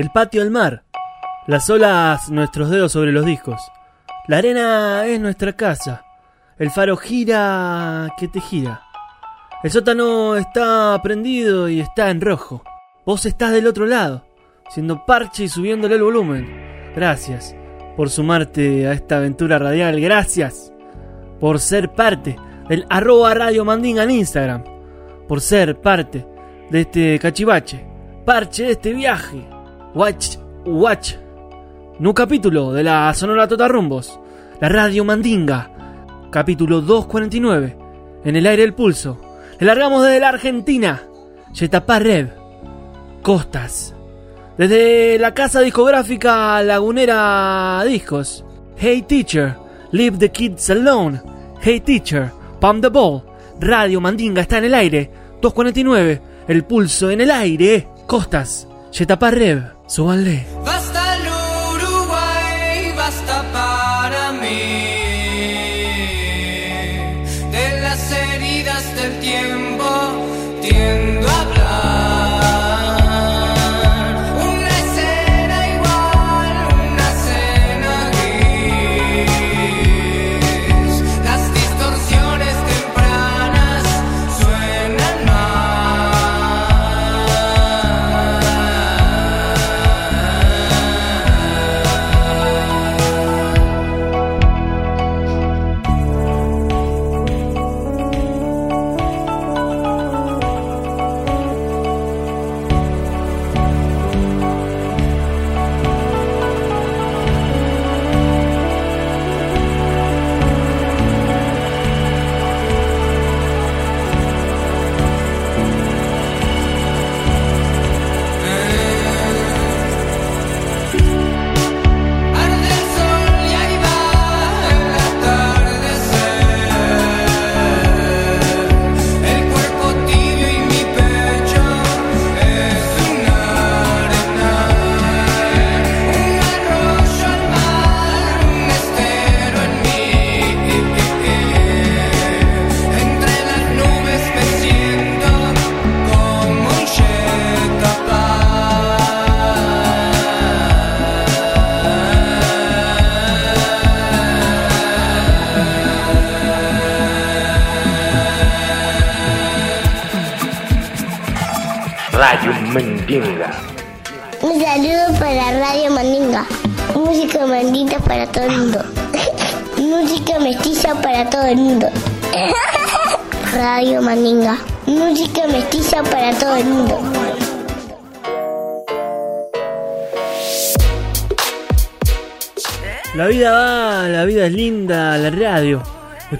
El patio al mar. Las olas nuestros dedos sobre los discos. La arena es nuestra casa. El faro gira que te gira. El sótano está prendido y está en rojo. Vos estás del otro lado, siendo parche y subiéndole el volumen. Gracias por sumarte a esta aventura radial. Gracias por ser parte del arroba Radio Mandinga en Instagram. Por ser parte de este cachivache. Parche de este viaje. Watch, watch. Nu capítulo de la Sonora Totarrumbos. La Radio Mandinga. Capítulo 249. En el aire el pulso. Le largamos desde la Argentina. Yetapá Rev. Costas. Desde la casa discográfica Lagunera Discos. Hey Teacher, Leave the Kids Alone. Hey Teacher, Pump the Ball. Radio Mandinga está en el aire. 249, el pulso en el aire. Costas, Yetapá Rev, súbanle. Basta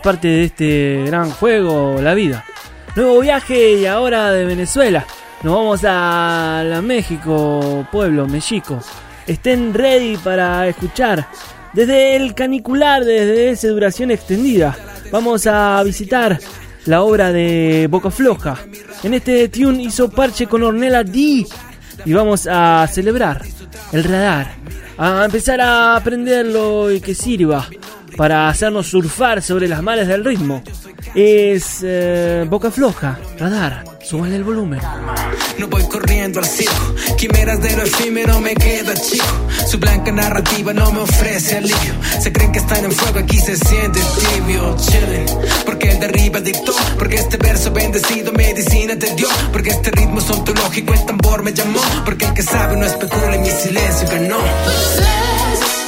parte de este gran juego, la vida. Nuevo viaje y ahora de Venezuela. Nos vamos a la México, pueblo, México. Estén ready para escuchar. Desde el canicular, desde esa duración extendida, vamos a visitar la obra de Boca Floja. En este tune hizo parche con Ornella D. Y vamos a celebrar el radar. A empezar a aprenderlo y que sirva para hacernos surfar sobre las malas del ritmo. Es eh, Boca Floja, radar. Súbale el volumen. No voy corriendo al circo, quimeras de lo efímero me queda chico. Su blanca narrativa no me ofrece alivio. Se creen que están en fuego, aquí se siente tibio, chilling. Porque el de arriba dictó, porque este verso bendecido medicina te dio. Porque este ritmo es ontológico, el tambor me llamó. Porque el que sabe no especula y mi silencio ganó. Te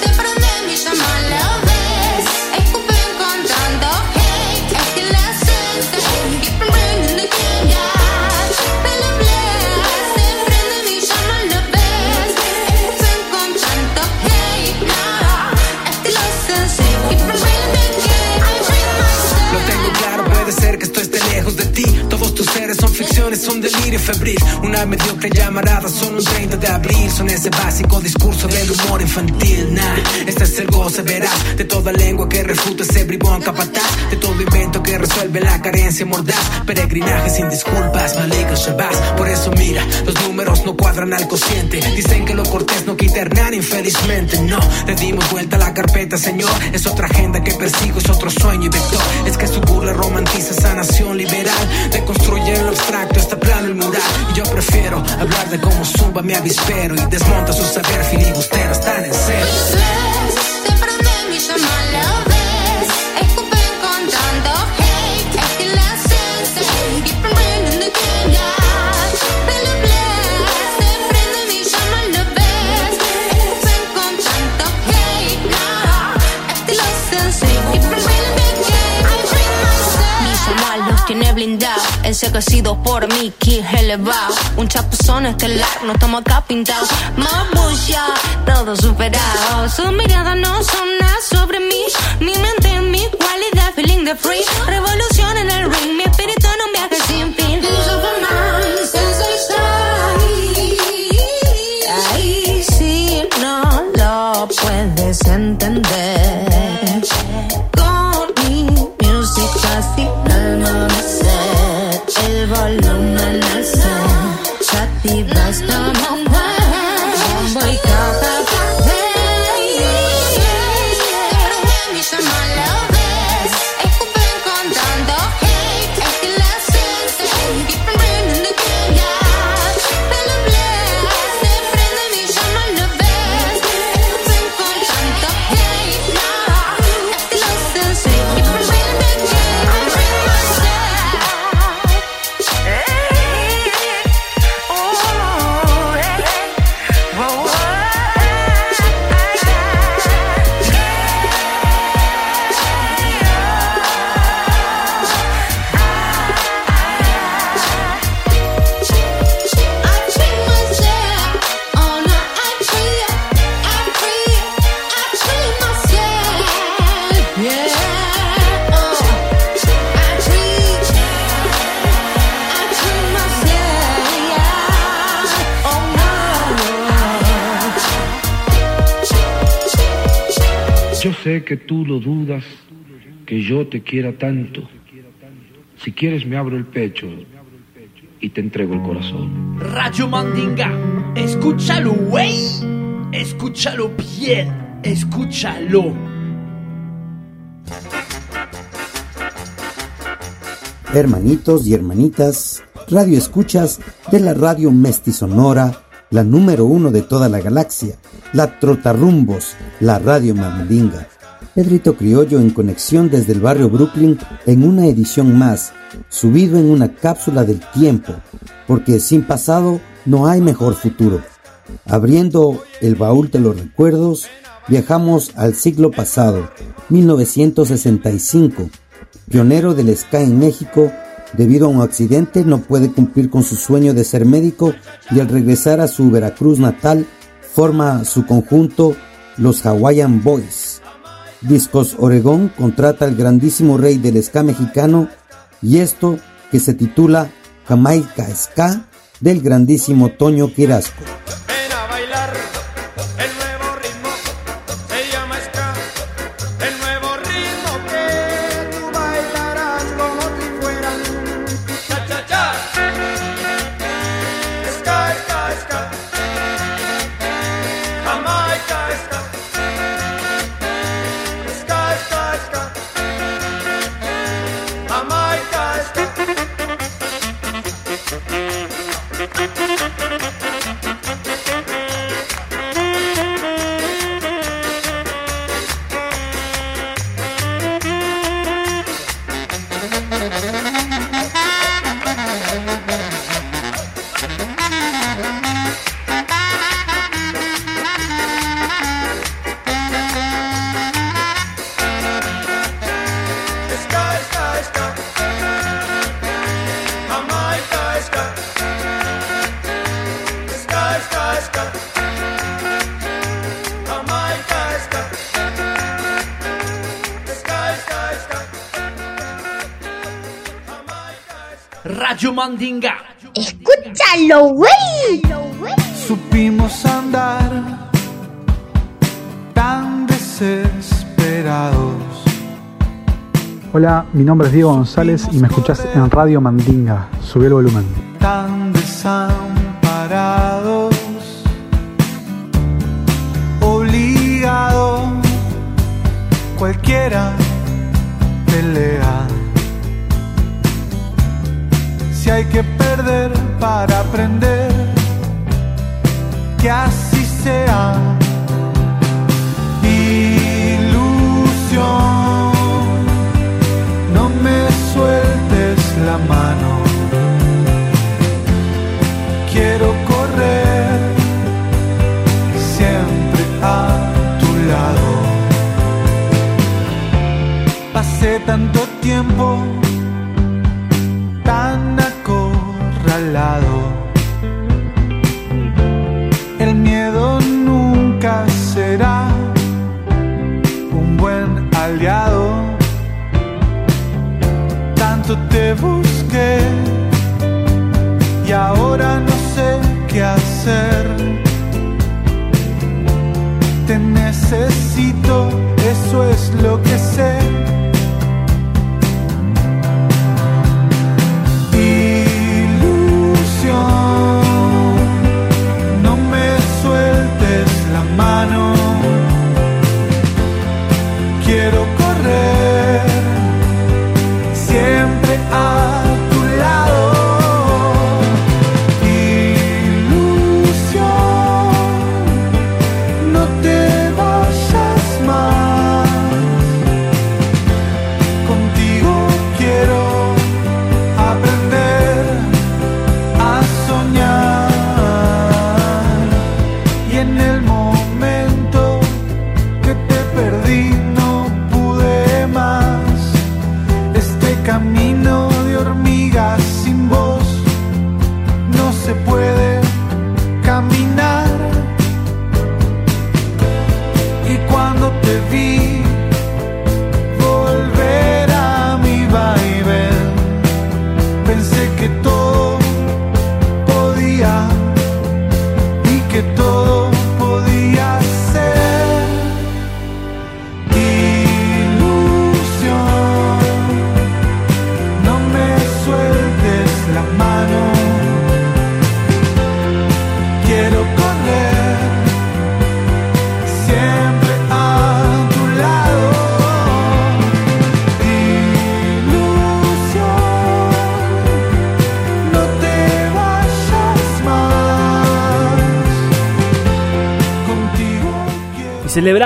son ficciones, son delirio febril. Una mediocre llamarada son un 30 de abril. Son ese básico discurso del humor infantil. Nah, este es el goce, verás. De toda lengua que refuta ese bribón capataz. De todo invento que resuelve la carencia mordaz. Peregrinaje sin disculpas, malika shabazz. Por eso mira, los números no cuadran al cociente. Dicen que lo cortés no quita Hernán, infelizmente. No, le dimos vuelta a la carpeta, señor. Es otra agenda que persigo, es otro sueño y vector. Es que su burla romantiza esa nación liberal. Deconstruye prefiero hablar de cómo zumba mi avispero y desmonta su saber filibustero. Enseguecidos por mi ki elevado. Un chapuzón estelar, no estamos acá pintados. Más todo superado. Sus miradas no son nada sobre mí. Mi mente, mi cualidad, feeling de free. Revolución en el ring, mi espíritu que tú lo dudas, que yo te quiera tanto. Si quieres me abro el pecho y te entrego el corazón. Radio Mandinga, escúchalo, güey. Escúchalo bien, escúchalo. Hermanitos y hermanitas, radio escuchas de la radio mestizonora, la número uno de toda la galaxia, la Trotarrumbos, la radio Mandinga. Pedrito Criollo en conexión desde el barrio Brooklyn en una edición más, subido en una cápsula del tiempo, porque sin pasado no hay mejor futuro. Abriendo el baúl de los recuerdos viajamos al siglo pasado, 1965. Pionero del ska en México, debido a un accidente no puede cumplir con su sueño de ser médico y al regresar a su Veracruz natal forma su conjunto los Hawaiian Boys. Discos Oregón contrata al grandísimo rey del ska mexicano y esto que se titula Jamaica Ska del grandísimo Toño Quirasco. Mandinga. Escúchalo, güey. Supimos andar tan desesperados. Hola, mi nombre es Diego González y me escuchás en Radio Mandinga. Subí el volumen. tan desamparados, obligado, cualquiera Pasé tanto tiempo tan acorralado. El miedo nunca será un buen aliado. Tanto te busqué y ahora no sé qué hacer. Te necesito, eso es lo que sé.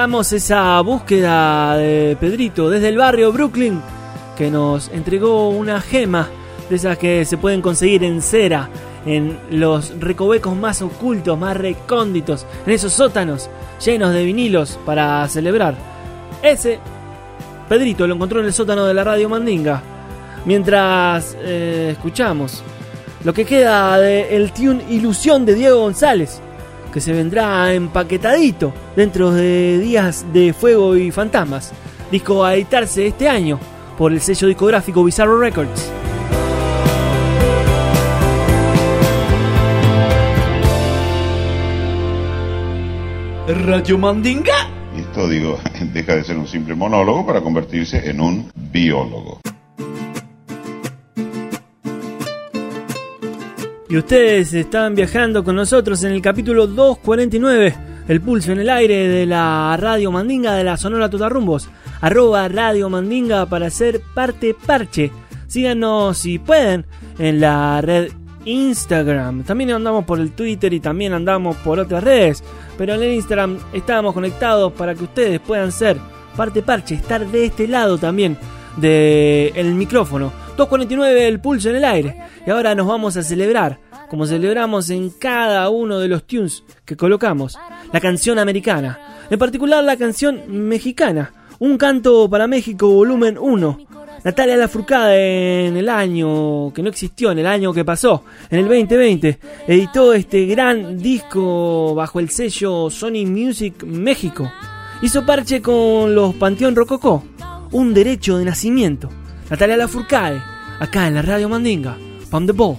Esa búsqueda de Pedrito desde el barrio Brooklyn, que nos entregó una gema de esas que se pueden conseguir en cera en los recovecos más ocultos, más recónditos, en esos sótanos llenos de vinilos para celebrar. Ese, Pedrito lo encontró en el sótano de la radio Mandinga. Mientras eh, escuchamos lo que queda de el tune Ilusión de Diego González, que se vendrá empaquetadito dentro de días de fuego y fantasmas. Disco a editarse este año por el sello discográfico Bizarro Records. Radio Mandinga. Y esto, digo, deja de ser un simple monólogo para convertirse en un biólogo. Y ustedes están viajando con nosotros en el capítulo 249, el pulso en el aire de la Radio Mandinga de la Sonora Totarrumbos. Arroba Radio Mandinga para ser parte parche. Síganos si pueden en la red Instagram. También andamos por el Twitter y también andamos por otras redes. Pero en el Instagram estábamos conectados para que ustedes puedan ser parte parche, estar de este lado también del micrófono. 249 el pulso en el aire. Y ahora nos vamos a celebrar, como celebramos en cada uno de los tunes que colocamos, la canción americana. En particular la canción mexicana. Un canto para México volumen 1. Natalia Lafourcade en el año que no existió, en el año que pasó, en el 2020, editó este gran disco bajo el sello Sony Music México. Hizo parche con los Panteón Rococó, un derecho de nacimiento. Natalia Lafourcade, acá en la Radio Mandinga, Pam the Ball.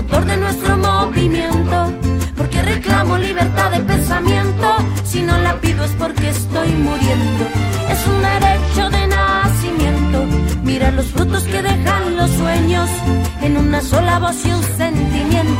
motor de nuestro movimiento, porque reclamo libertad de pensamiento, si no la pido es porque estoy muriendo, es un derecho de nacimiento, mira los frutos que dejan los sueños, en una sola voz y un sentimiento,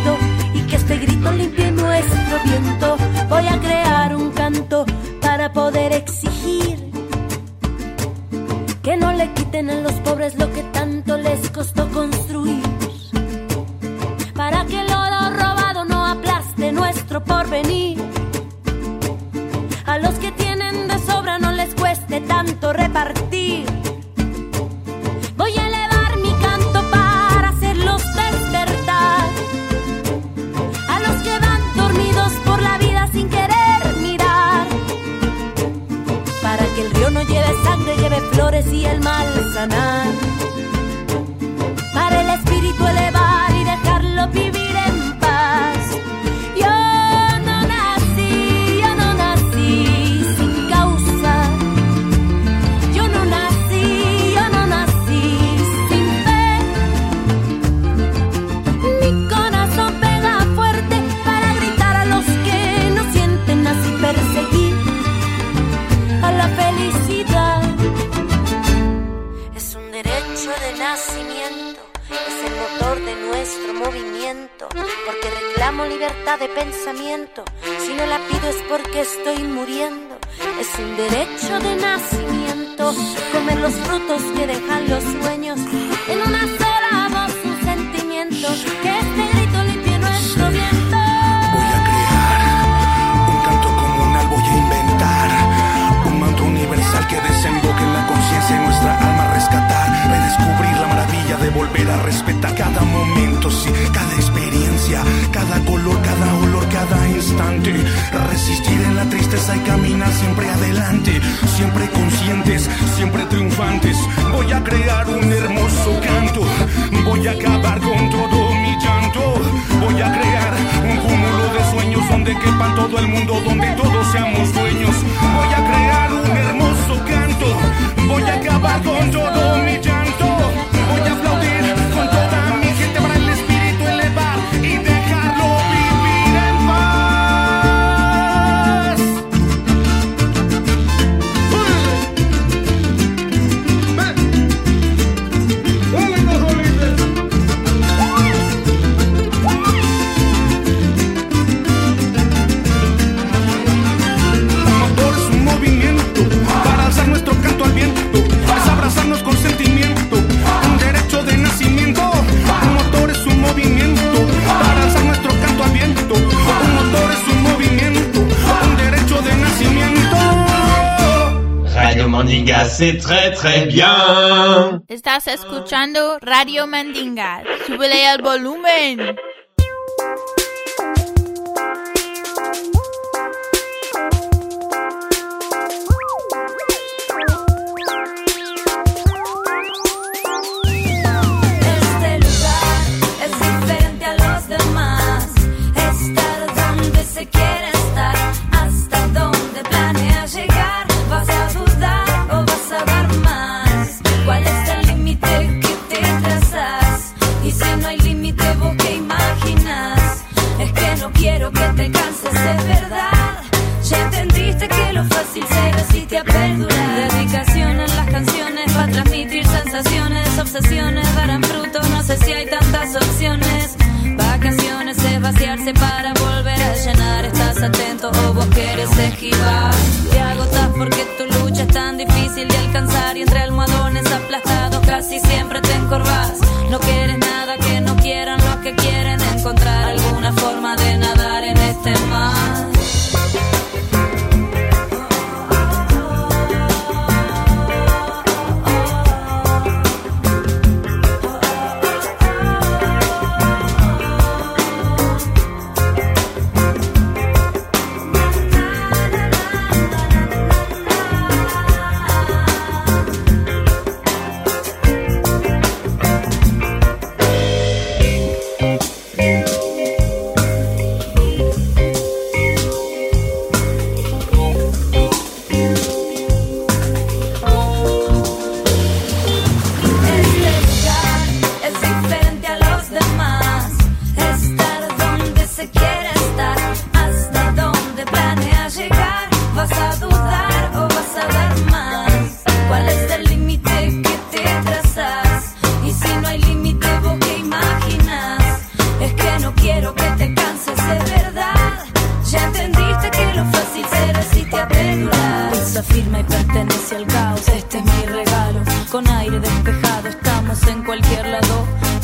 volver a respetar cada momento, sí, cada experiencia Cada color, cada olor, cada instante Persistir en la tristeza y caminar siempre adelante, siempre conscientes, siempre triunfantes. Voy a crear un hermoso canto, voy a acabar con todo mi llanto. Voy a crear un cúmulo de sueños donde quepan todo el mundo, donde todos seamos Mandinga, c'est très très bien. Estás escuchando Radio Mandinga. Súbele al volumen.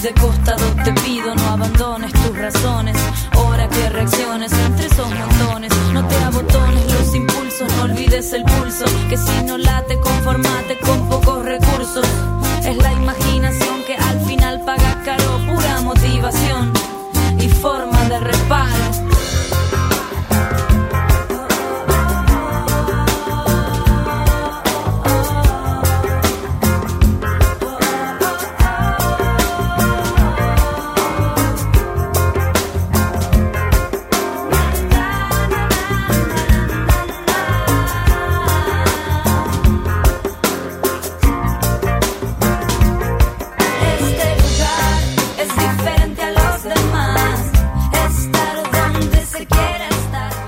De costado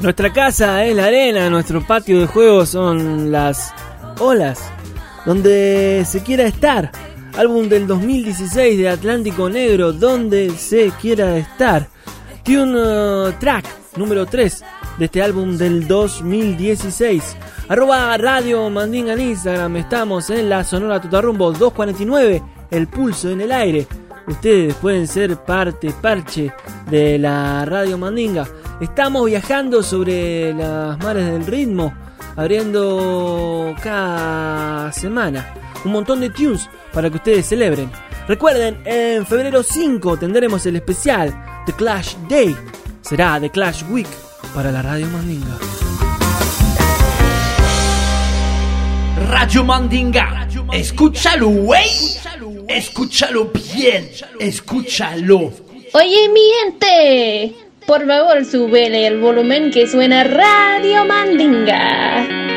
Nuestra casa es la arena, nuestro patio de juegos son las olas, donde se quiera estar. Álbum del 2016 de Atlántico Negro, donde se quiera estar. Tune uh, Track número 3 de este álbum del 2016. Arroba Radio Mandinga en Instagram, estamos en la Sonora Totarrumbo 249, el pulso en el aire. Ustedes pueden ser parte, parche de la Radio Mandinga. Estamos viajando sobre las mares del ritmo, abriendo cada semana un montón de tunes para que ustedes celebren. Recuerden, en febrero 5 tendremos el especial The Clash Day. Será The Clash Week para la Radio Mandinga. Radio Mandinga. Escúchalo, güey. Escúchalo bien. Escúchalo. Oye, mi gente, por favor, súbele el volumen que suena Radio Mandinga.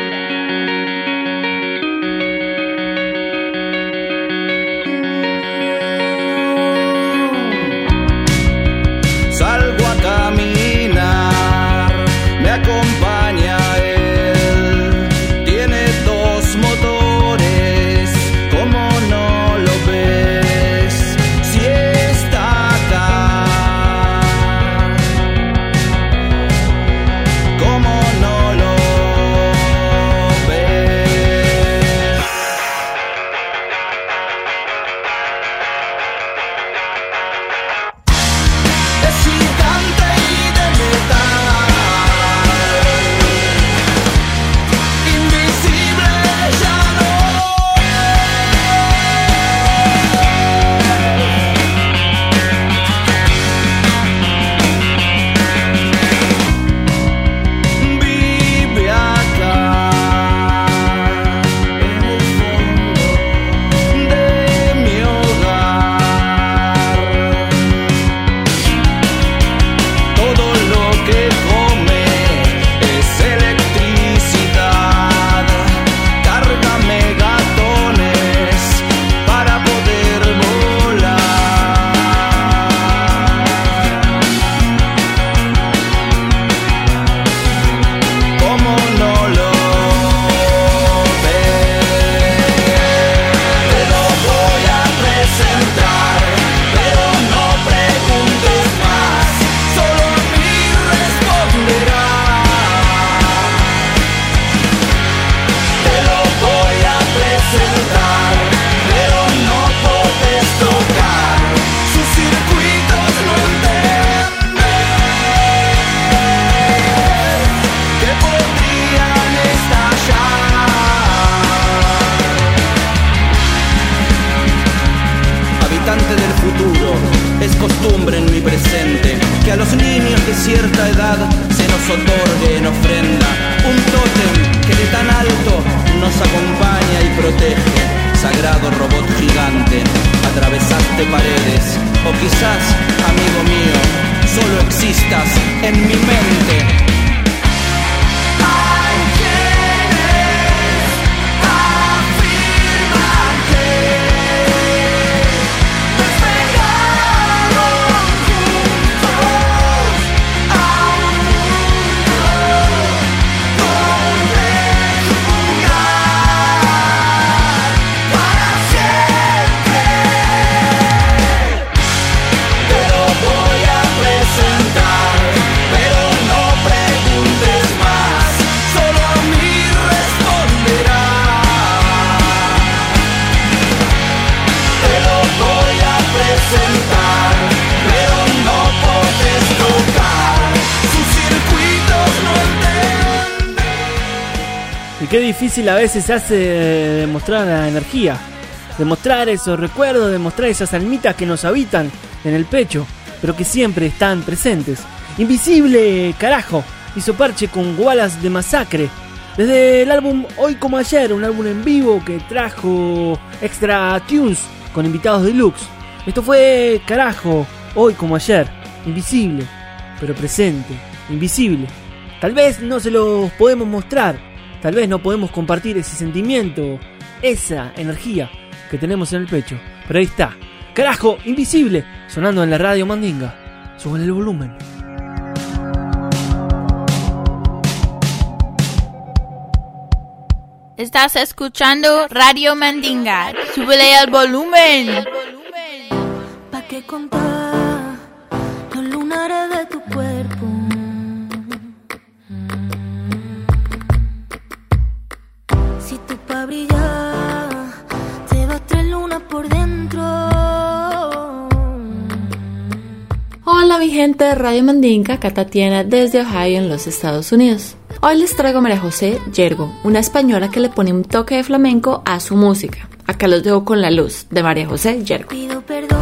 Veces se hace demostrar la energía, demostrar esos recuerdos, demostrar esas almitas que nos habitan en el pecho, pero que siempre están presentes. Invisible, carajo, hizo parche con Wallace de Masacre. Desde el álbum Hoy como ayer, un álbum en vivo que trajo extra tunes con invitados deluxe. Esto fue carajo, hoy como ayer, invisible, pero presente, invisible. Tal vez no se los podemos mostrar, tal vez no podemos compartir ese sentimiento, esa energía que tenemos en el pecho, pero ahí está. Carajo, invisible, sonando en la radio Mandinga. Suben el volumen. Estás escuchando Radio Mandinga. Súbele el volumen. ¿Pa' qué contar mi gente de Radio Mandinka, acá Tatiana desde Ohio en los Estados Unidos. Hoy les traigo a María José Yergo, una española que le pone un toque de flamenco a su música. Acá los dejo con la luz de María José Yergo. Pido perdón,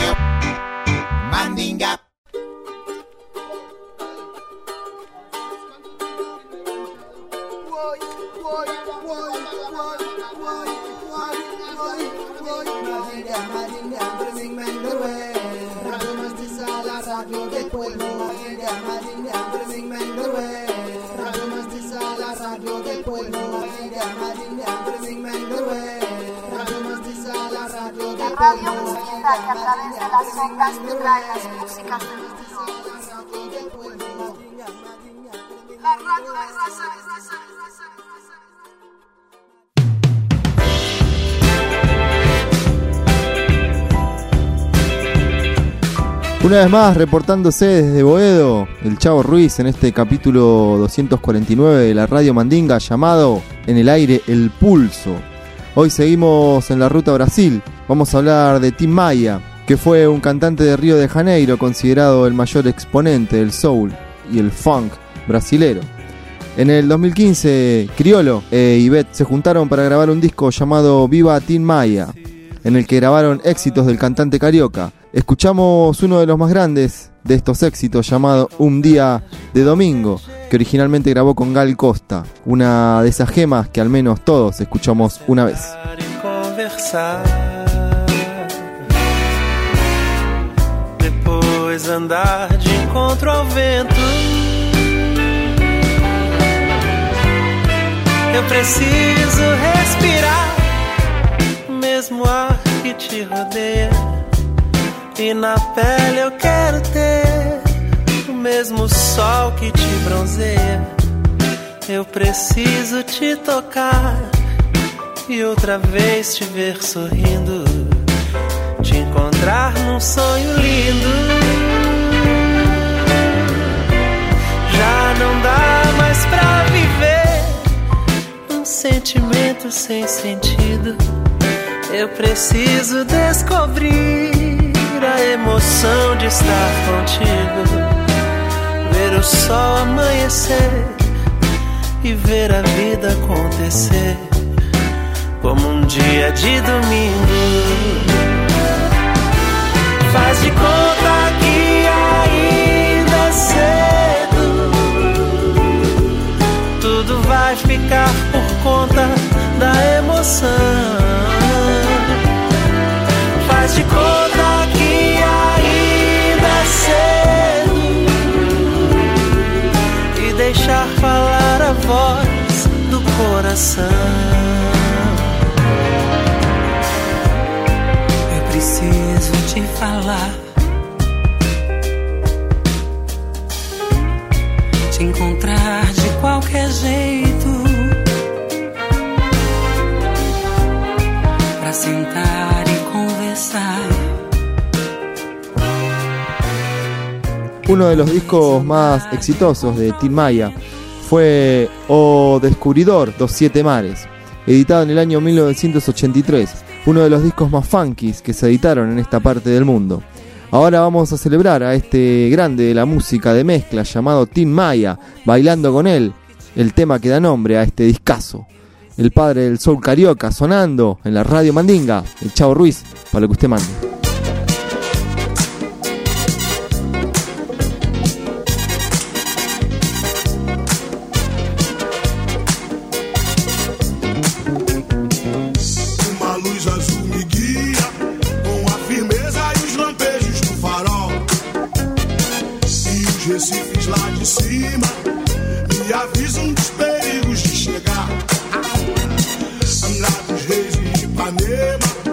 De las Mestiza. Una vez más, reportándose desde Boedo, el Chavo Ruiz en este capítulo 249 de la Radio Mandinga llamado En el aire el pulso. Hoy seguimos en la ruta Brasil. Vamos a hablar de Tim Maia, que fue un cantante de Río de Janeiro considerado el mayor exponente del soul y el funk brasilero. En el 2015, Criolo e Ivette se juntaron para grabar un disco llamado Viva Tim Maia, en el que grabaron éxitos del cantante carioca. Escuchamos uno de los más grandes de estos éxitos llamado Un día de domingo, que originalmente grabó con Gal Costa, una de esas gemas que al menos todos escuchamos una vez. Depois andar de encontro ao vento. Eu preciso respirar mesmo ar que te rodeia. E na pele eu quero ter o mesmo sol que te bronzeia. Eu preciso te tocar e outra vez te ver sorrindo, te encontrar num sonho lindo. Sentimento sem sentido. Eu preciso descobrir a emoção de estar contigo, ver o sol amanhecer e ver a vida acontecer como um dia de domingo. Conta da emoção. Faz de conta que ainda é cedo e deixar falar a voz do coração. Uno de los discos más exitosos de Tim Maya fue O Descubridor, Dos Siete Mares, editado en el año 1983, uno de los discos más funkis que se editaron en esta parte del mundo. Ahora vamos a celebrar a este grande de la música de mezcla llamado Tim Maya, bailando con él, el tema que da nombre a este discazo. El padre del soul carioca sonando en la radio Mandinga, el Chavo Ruiz, para lo que usted mande. E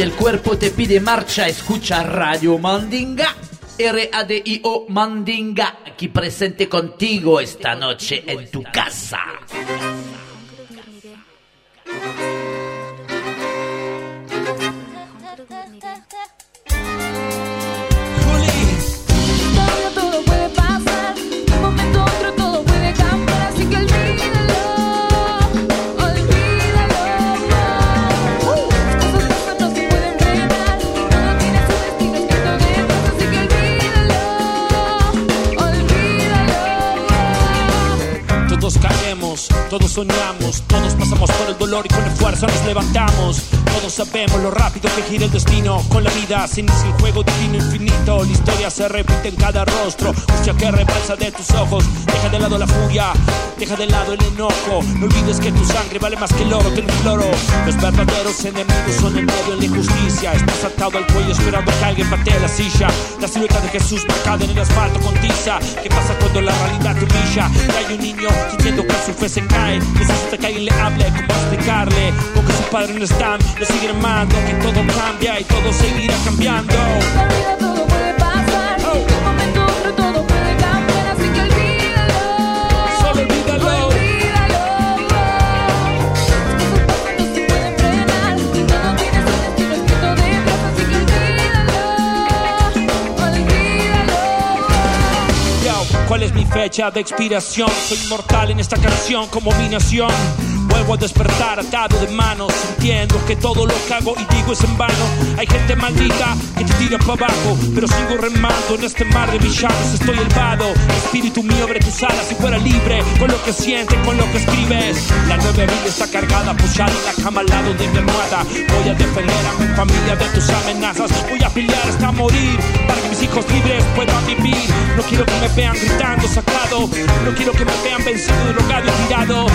El cuerpo te pide marcha, escucha Radio Mandinga. R-A-D-I-O Mandinga, aquí presente contigo esta noche en tu casa. Todos soñamos, todos pasamos por el dolor y con esfuerzo nos levantamos. Todos sabemos lo rápido que gira el destino. Con la vida se inicia el juego divino infinito. La historia se repite en cada rostro. Mucha que rebalsa de tus ojos. Deja de lado la furia, deja de lado el enojo. No olvides que tu sangre vale más que el oro, te lo imploro. Los verdaderos enemigos son el miedo y la injusticia. Estás atado al cuello esperando que alguien patee la silla. La silueta de Jesús marcada en el asfalto con tiza. ¿Qué pasa cuando la realidad te humilla? Y hay un niño sintiendo que su fe se cae. Necesita que alguien le hable, cómo explicarle. Sus padres no están, le siguen amando. Que todo cambia y todo seguirá cambiando. Todo puede pasar, de un momento a otro todo puede cambiar, así que olvídalo, Solo olvídalo. olvídalo. No se pueden frenar, todo tiene su destino escrito detrás, así que olvídalo, olvídalo. Yo, ¿cuál es mi fecha de expiración? Soy inmortal en esta canción como mi nación. Vuelvo a despertar atado de manos, sintiendo que todo lo que hago y digo es en vano. Hay gente maldita que te tira para abajo, pero sigo remando en este mar de villanos. Estoy elevado, espíritu mío abre tus alas si fuera libre, con lo que sientes, con lo que escribes. La nueva vida está cargada, apoyada en la cama al lado de mi almohada. Voy a defender a mi familia de tus amenazas. Voy a pelear hasta morir mis hijos libres puedan vivir. No quiero que me vean gritando sacado, no quiero que me vean vencido, drogado y tirado.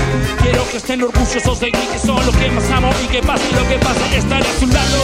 Quiero que estén orgullosos de mí, que son lo que más amo y que pase lo que pase, estaré a su lado.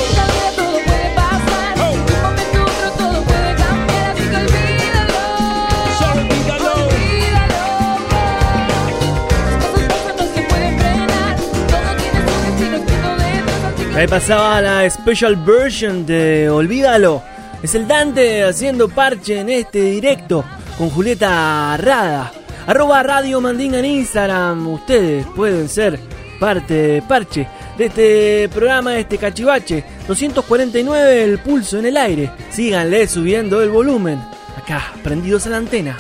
Ahí pasaba la special version de Olvídalo. Es el Dante haciendo parche en este directo con Julieta Rada. Arroba Radio Mandinga en Instagram. Ustedes pueden ser parte de parche de este programa, de este cachivache. 249 el pulso en el aire. Síganle subiendo el volumen. Acá, prendidos a la antena.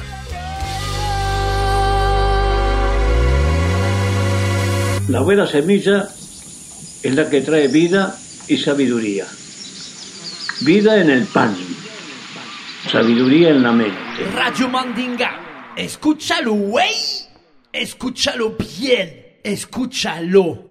La buena semilla es la que trae vida y sabiduría. Vida en el pan, sabiduría en la mente. Radio Mandinga, escúchalo, güey. Escúchalo bien, escúchalo.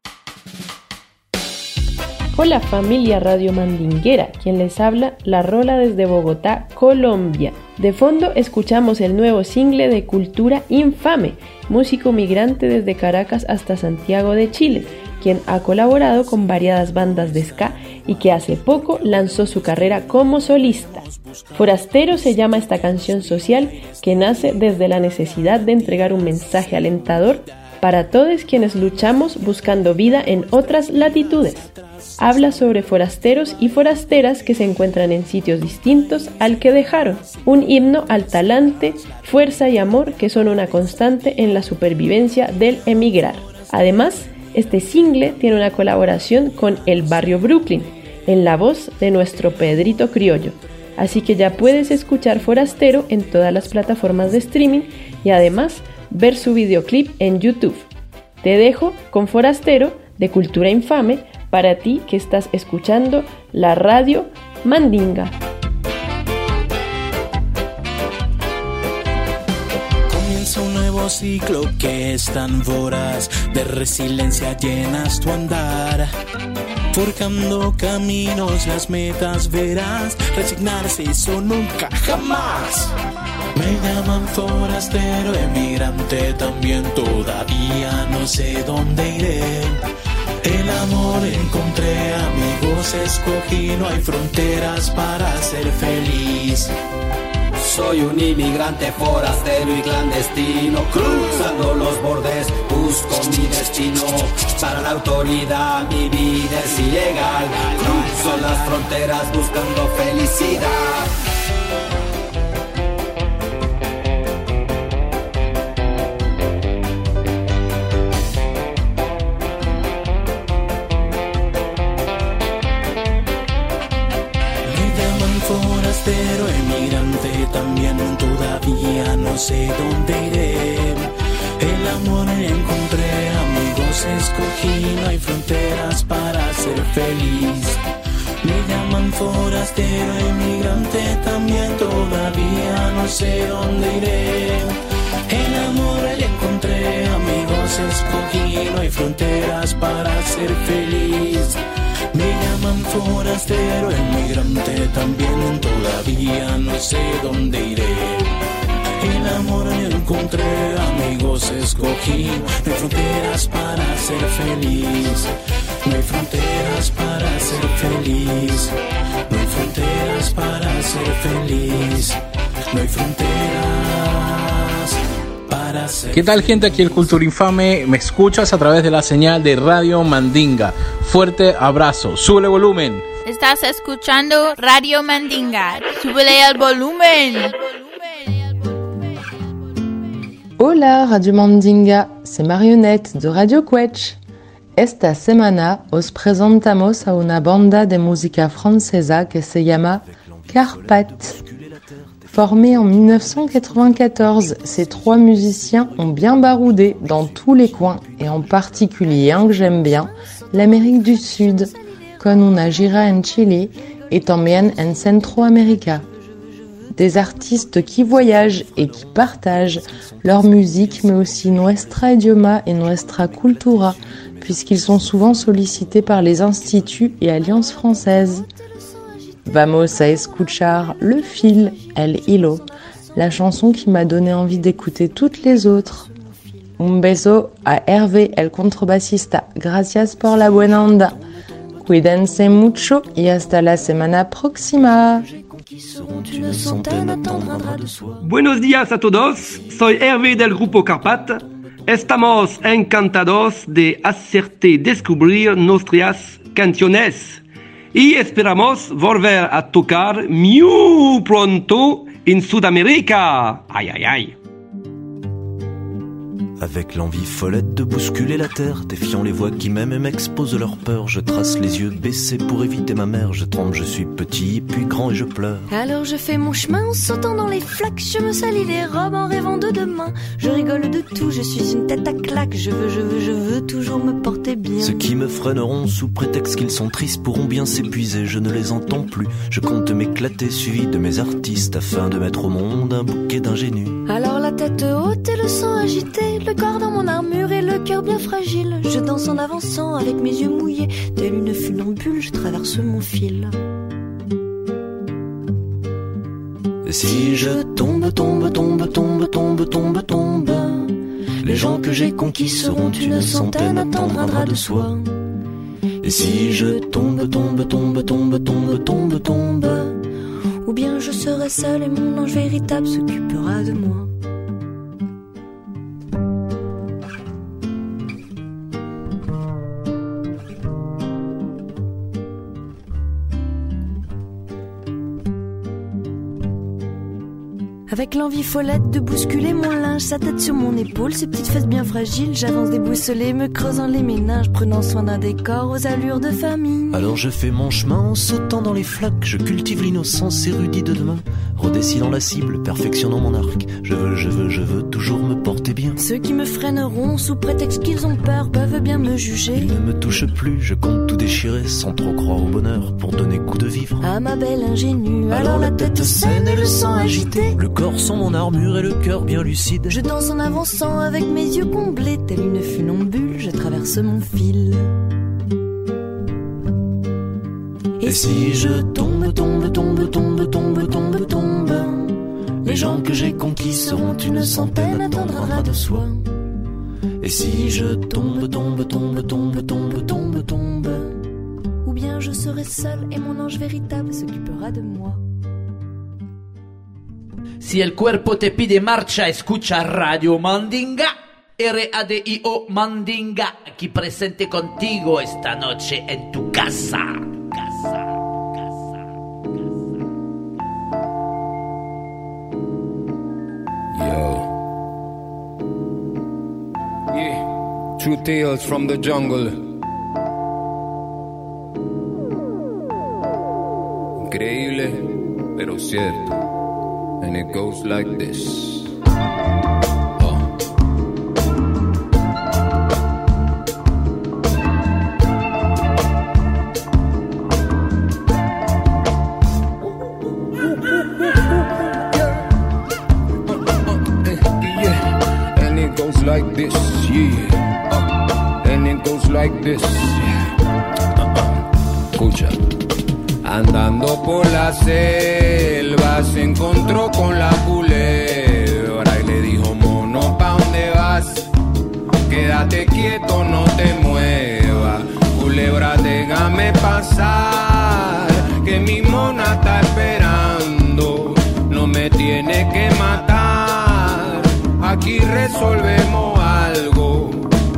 Hola familia Radio Mandinguera, quien les habla, La Rola desde Bogotá, Colombia. De fondo escuchamos el nuevo single de Cultura Infame, músico migrante desde Caracas hasta Santiago de Chile, quien ha colaborado con variadas bandas de ska y que hace poco lanzó su carrera como solista. Forastero se llama esta canción social que nace desde la necesidad de entregar un mensaje alentador para todos quienes luchamos buscando vida en otras latitudes. Habla sobre forasteros y forasteras que se encuentran en sitios distintos al que dejaron. Un himno al talante, fuerza y amor que son una constante en la supervivencia del emigrar. Además, este single tiene una colaboración con El Barrio Brooklyn, en la voz de nuestro Pedrito Criollo. Así que ya puedes escuchar Forastero en todas las plataformas de streaming y además ver su videoclip en YouTube. Te dejo con Forastero de Cultura Infame para ti que estás escuchando la radio Mandinga. Ciclo que es tan voraz, de resiliencia llenas tu andar. Forjando caminos, las metas verás, resignarse eso nunca jamás. Me llaman forastero, emigrante también, todavía no sé dónde iré. El amor encontré, amigos escogí, no hay fronteras para ser feliz. Soy un inmigrante forastero y clandestino, cruzando los bordes busco mi destino. Para la autoridad mi vida es ilegal, cruzo las fronteras buscando felicidad. No sé dónde iré. El amor encontré, amigos escogí, no hay fronteras para ser feliz. Me llaman forastero, emigrante, también todavía no sé dónde iré. El amor le encontré, amigos escogí, no hay fronteras para ser feliz. Me llaman forastero, emigrante, también todavía no sé dónde iré. El amor encontré, amigos escogí. No hay fronteras para ser feliz. No hay fronteras para ser feliz. No hay fronteras para ser feliz. No hay fronteras para ser ¿Qué tal gente? Aquí el Cultura Infame. Me escuchas a través de la señal de Radio Mandinga. Fuerte abrazo. Sube volumen. Estás escuchando Radio Mandinga. Súbele al volumen. Hola Radio Mandinga, c'est Marionnette de Radio Quetch. Esta semana os presentamos a una banda de música francesa que se llama Carpat. Formée en 1994, ces trois musiciens ont bien baroudé dans tous les coins et en particulier un que j'aime bien, l'Amérique du Sud, con una gira en Chile et también en Centroamérica. Des artistes qui voyagent et qui partagent leur musique, mais aussi nuestra idioma et nuestra cultura, puisqu'ils sont souvent sollicités par les instituts et alliances françaises. Vamos a escuchar Le Fil, El Hilo, la chanson qui m'a donné envie d'écouter toutes les autres. Un beso a Hervé, el contrebassista. Gracias por la buena onda. Cuídense mucho y hasta la semana próxima. Une centaine de. Buenos días a todos, soy Hervé del grupo Carpat. Estamos encantados de hacerte descubrir nuestras canciones y esperamos volver a tocar muy pronto en Sudamérica. Ay, ay, ay. Avec l'envie follette de bousculer la terre, défiant les voix qui m'aiment et m'exposent leur peur, je trace les yeux baissés pour éviter ma mère, je tremble, je suis petit, puis grand et je pleure. Alors je fais mon chemin en sautant dans les flaques, je me salis les robes en rêvant de demain. Je rigole de tout, je suis une tête à claque, je veux, je veux, je veux toujours me porter bien. Ceux qui me freineront sous prétexte qu'ils sont tristes pourront bien s'épuiser, je ne les entends plus. Je compte m'éclater suivi de mes artistes afin de mettre au monde un bouquet d'ingénus. Alors la tête haute et le sang agité, le corps dans mon armure et le cœur bien fragile. Je danse en avançant avec mes yeux mouillés, telle une funambule, je traverse mon fil. Si je tombe, tombe, tombe, tombe, tombe, tombe, tombe, les gens que j'ai conquis seront une centaine à tendre un drap de soie. Et si je tombe, tombe, tombe, tombe, tombe, tombe, tombe, Ou bien je serai seul et mon ange véritable s'occupera de moi. Avec l'envie follette de bousculer mon linge, sa tête sur mon épaule, ses petites fesses bien fragiles, j'avance déboussolée, me creusant les méninges, prenant soin d'un décor aux allures de famille. Alors je fais mon chemin en sautant dans les flaques, je cultive l'innocence érudit de demain, redessinant la cible, perfectionnant mon arc. Je veux, je veux, je veux toujours me porter bien. Ceux qui me freineront sous prétexte qu'ils ont peur peuvent bien me juger. Ne me touche plus, je compte déchirer sans trop croire au bonheur pour donner coup de vivre. À ma belle ingénue, alors la tête saine et le sang agité. Le corps sans mon armure et le cœur bien lucide. Je danse en avançant avec mes yeux comblés, telle une funambule, je traverse mon fil. Et si je tombe, tombe, tombe, tombe, tombe, tombe, tombe, les gens que j'ai conquis seront une centaine drap de soie. Et si je tombe, tombe, tombe, tombe, tombe, tombe, tombe, Je serai seul et mon ange véritable s'occupera de moi. Si el cuerpo te pide marcha, escucha Radio Mandinga. R-A-D-I-O Mandinga, aquí presente contigo esta noche en tu casa. Yeah, true tales from the jungle. Increíble, pero cierto. And it goes like this. Yeah, and it goes like this, yeah. Uh, and it goes like this, yeah. La selva se encontró con la culebra y le dijo, mono, ¿pa' dónde vas? Quédate quieto, no te muevas. Culebra, déjame pasar, que mi mona está esperando. No me tiene que matar, aquí resolvemos algo.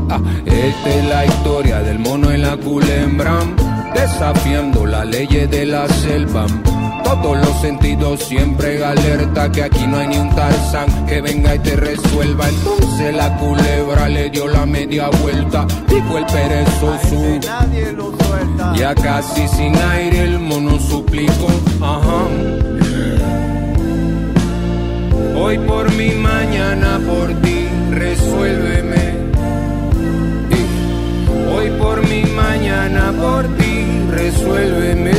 Ah, esta es la historia del mono y la culebra, desafiando las leyes de la selva. Todos los sentidos siempre alerta que aquí no hay ni un tarzán que venga y te resuelva. Entonces la culebra le dio la media vuelta, dijo el perezoso. Ya casi sin aire el mono suplicó, ajá. Hoy por mi mañana por ti, resuélveme. Hoy por mi mañana por ti, resuélveme.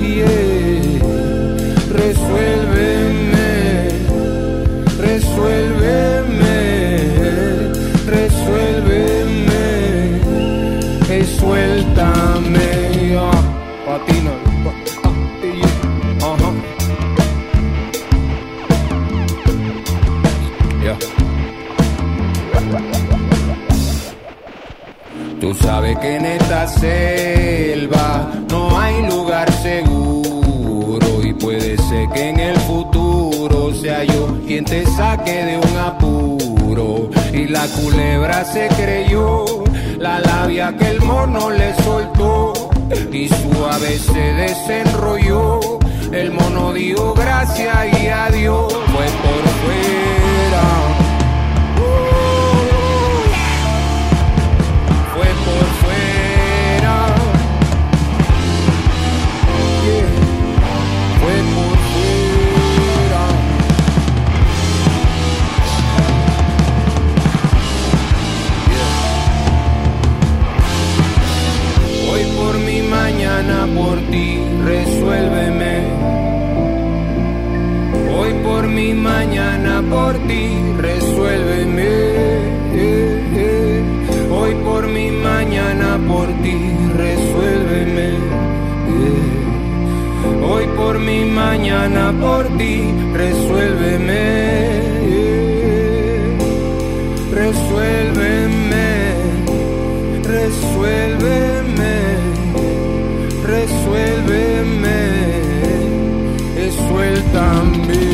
Yeah. Resuélveme, resuélveme, que en esta selva no hay lugar seguro y puede ser que en el futuro sea yo quien te saque de un apuro. Y la culebra se creyó la labia que el mono le soltó y suave se desenrolló. El mono dijo gracias y adiós, fue por fuera. Resuélveme. Hoy por mi mañana por ti, resuélveme. Hoy por mi mañana por ti, resuélveme. Hoy por mi mañana por ti, resuélveme. también.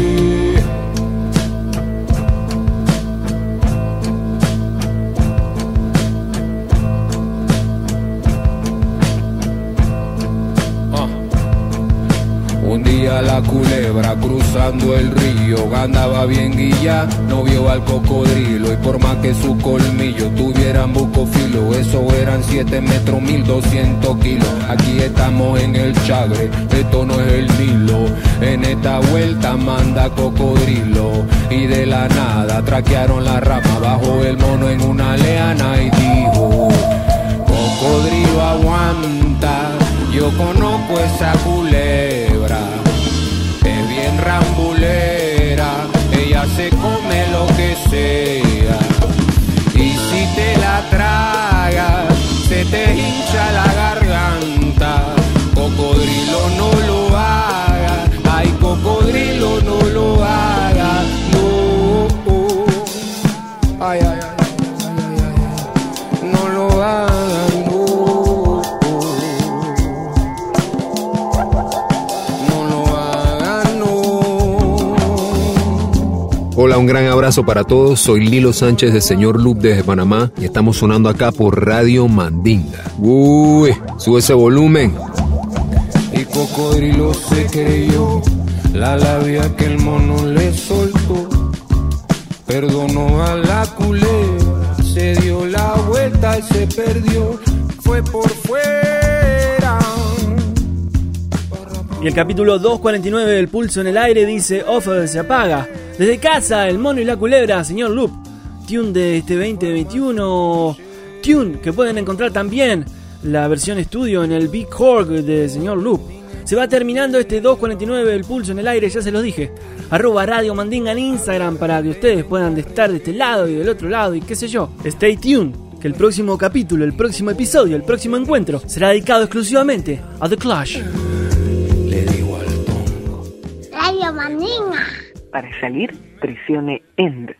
La culebra cruzando el río. Andaba bien guilla, no vio al cocodrilo. Y por más que su colmillo tuvieran bucofilo, eso eran 7 metros 1200 kilos. Aquí estamos en el chagre, esto no es el Nilo. En esta vuelta manda cocodrilo. Y de la nada traquearon la rama. Bajo el mono en una leana y dijo, cocodrilo aguanta, yo conozco esa culebra, bien rambulera, ella se come lo que sea. Y si te la tragas, se te hincha la garganta. Cocodrilo no lo haga, ay cocodrilo no lo haga, no. Ay, un gran abrazo para todos. Soy Lilo Sánchez de Señor Loop desde Panamá y estamos sonando acá por Radio Mandinga. Uy, sube ese volumen. Y cocodrilo se creyó la labia que el mono le soltó. Perdonó a la culebra, se dio la vuelta y se perdió. Fue por fuera. Y el capítulo 249 del Pulso en el Aire dice: Off se apaga. Desde casa, el mono y la culebra, señor Loop. Tune de este 2021. Tune que pueden encontrar también la versión estudio en el Big Horg de señor Loop. Se va terminando este 249 del Pulso en el Aire, ya se los dije. Arroba Radio Mandinga en Instagram para que ustedes puedan estar de este lado y del otro lado y qué sé yo. Stay tuned, que el próximo capítulo, el próximo episodio, el próximo encuentro será dedicado exclusivamente a The Clash. Para salir, presione END.